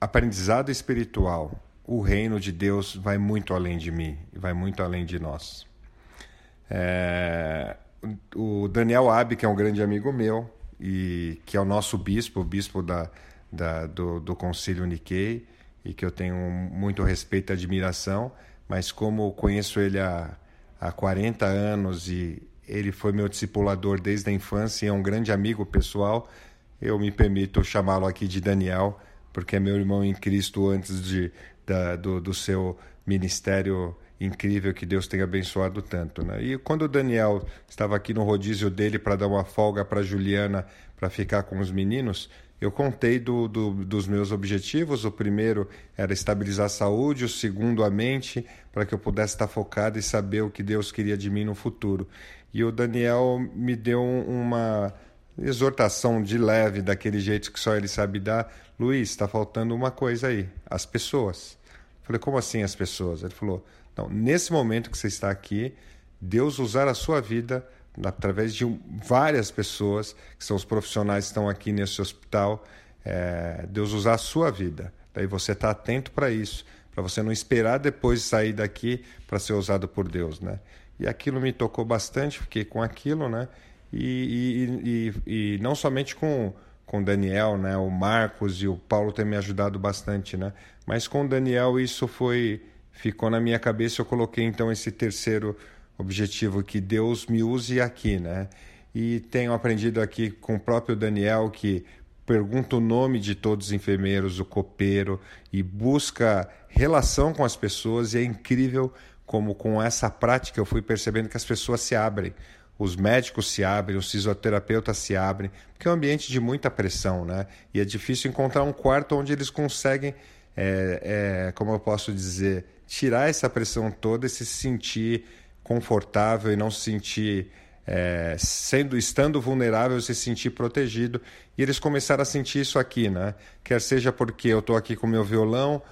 aprendizado espiritual, o reino de Deus vai muito além de mim, vai muito além de nós. É, o Daniel Abbe, que é um grande amigo meu, e que é o nosso bispo, o bispo da, da do, do Concílio Nikkei, e que eu tenho muito respeito e admiração, mas como conheço ele há, há 40 anos e ele foi meu discipulador desde a infância e é um grande amigo pessoal, eu me permito chamá-lo aqui de Daniel, porque é meu irmão em Cristo antes de, da, do, do seu ministério incrível que Deus tem abençoado tanto. Né? E quando o Daniel estava aqui no rodízio dele para dar uma folga para Juliana para ficar com os meninos, eu contei do, do, dos meus objetivos. O primeiro era estabilizar a saúde, o segundo, a mente, para que eu pudesse estar focado e saber o que Deus queria de mim no futuro. E o Daniel me deu uma exortação de leve, daquele jeito que só ele sabe dar. Luiz, está faltando uma coisa aí: as pessoas. Eu falei, como assim as pessoas? Ele falou: então, nesse momento que você está aqui, Deus usar a sua vida através de várias pessoas, que são os profissionais que estão aqui nesse hospital, é, Deus usar a sua vida. Daí você está atento para isso, para você não esperar depois de sair daqui para ser usado por Deus, né? E aquilo me tocou bastante, fiquei com aquilo, né? E, e, e, e não somente com com Daniel, né? O Marcos e o Paulo têm me ajudado bastante, né? Mas com Daniel isso foi ficou na minha cabeça, eu coloquei então esse terceiro objetivo que Deus me use aqui, né? E tenho aprendido aqui com o próprio Daniel que pergunta o nome de todos os enfermeiros, o copeiro e busca relação com as pessoas e é incrível como com essa prática eu fui percebendo que as pessoas se abrem. Os médicos se abrem, os fisioterapeutas se abrem, porque é um ambiente de muita pressão, né? E é difícil encontrar um quarto onde eles conseguem, é, é, como eu posso dizer, tirar essa pressão toda e se sentir confortável e não se sentir é, sendo estando vulnerável se sentir protegido e eles começaram a sentir isso aqui né quer seja porque eu estou aqui com meu violão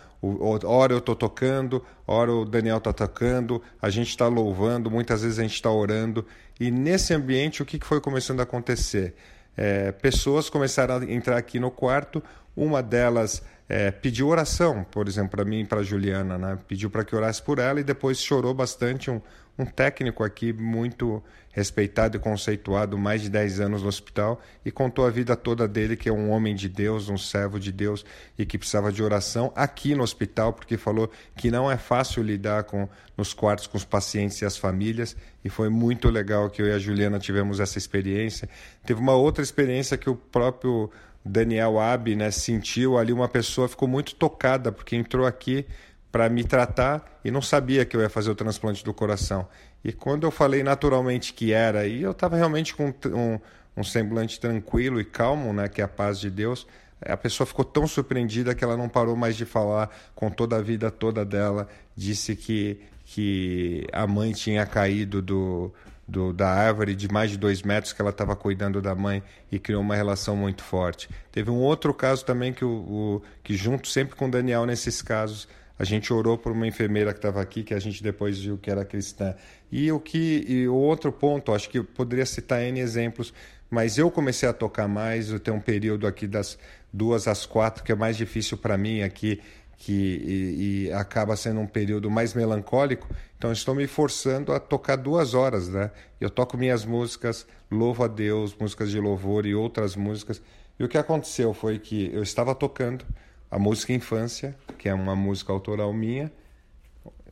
hora eu estou tocando hora o Daniel está tocando a gente está louvando muitas vezes a gente está orando. E nesse ambiente o que foi começando a acontecer? É, pessoas começaram a entrar aqui no quarto uma delas é, pediu oração, por exemplo, para mim e para Juliana, né? Pediu para que orasse por ela e depois chorou bastante. Um, um técnico aqui muito respeitado e conceituado, mais de 10 anos no hospital, e contou a vida toda dele, que é um homem de Deus, um servo de Deus e que precisava de oração aqui no hospital, porque falou que não é fácil lidar com nos quartos com os pacientes e as famílias, e foi muito legal que eu e a Juliana tivemos essa experiência. Teve uma outra experiência que o próprio Daniel Ab né, sentiu ali uma pessoa ficou muito tocada porque entrou aqui para me tratar e não sabia que eu ia fazer o transplante do coração. E quando eu falei naturalmente que era, e eu estava realmente com um, um, semblante tranquilo e calmo, né, que é a paz de Deus, a pessoa ficou tão surpreendida que ela não parou mais de falar com toda a vida toda dela. Disse que, que a mãe tinha caído do, do, da árvore de mais de dois metros que ela estava cuidando da mãe e criou uma relação muito forte. Teve um outro caso também que, o, o, que junto sempre com o Daniel nesses casos, a gente orou por uma enfermeira que estava aqui, que a gente depois viu que era cristã. E o que e o outro ponto, acho que poderia citar N exemplos, mas eu comecei a tocar mais, eu tenho um período aqui das duas às quatro, que é mais difícil para mim aqui, que e, e, acaba sendo um período mais melancólico, então estou me forçando a tocar duas horas, né? Eu toco minhas músicas, louvo a Deus, músicas de louvor e outras músicas. E o que aconteceu foi que eu estava tocando a música Infância, que é uma música autoral minha,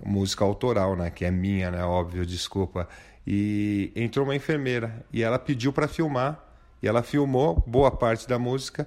música autoral, né? Que é minha, né? Óbvio, desculpa. E entrou uma enfermeira e ela pediu para filmar e ela filmou boa parte da música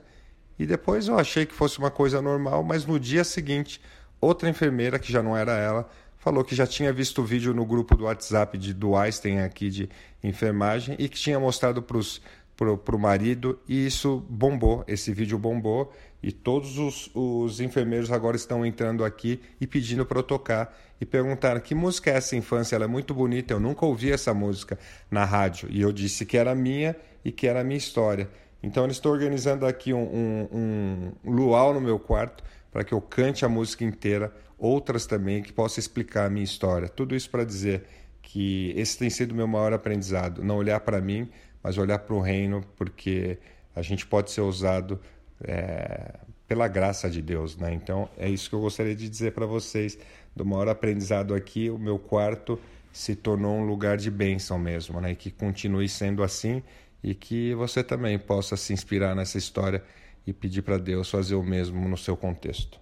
e depois eu achei que fosse uma coisa normal, mas no dia seguinte, outra enfermeira, que já não era ela, falou que já tinha visto o vídeo no grupo do WhatsApp de, do Einstein aqui de enfermagem e que tinha mostrado para o marido e isso bombou, esse vídeo bombou e todos os, os enfermeiros agora estão entrando aqui e pedindo para eu tocar e perguntaram que música é essa infância, ela é muito bonita, eu nunca ouvi essa música na rádio e eu disse que era minha e que era a minha história. Então eu estou organizando aqui um, um, um luau no meu quarto para que eu cante a música inteira, outras também que possa explicar a minha história. Tudo isso para dizer que esse tem sido meu maior aprendizado, não olhar para mim, mas olhar para o reino, porque a gente pode ser usado é, pela graça de Deus, né? Então é isso que eu gostaria de dizer para vocês. Do maior aprendizado aqui, o meu quarto se tornou um lugar de bênção mesmo, né? E que continue sendo assim e que você também possa se inspirar nessa história e pedir para Deus fazer o mesmo no seu contexto.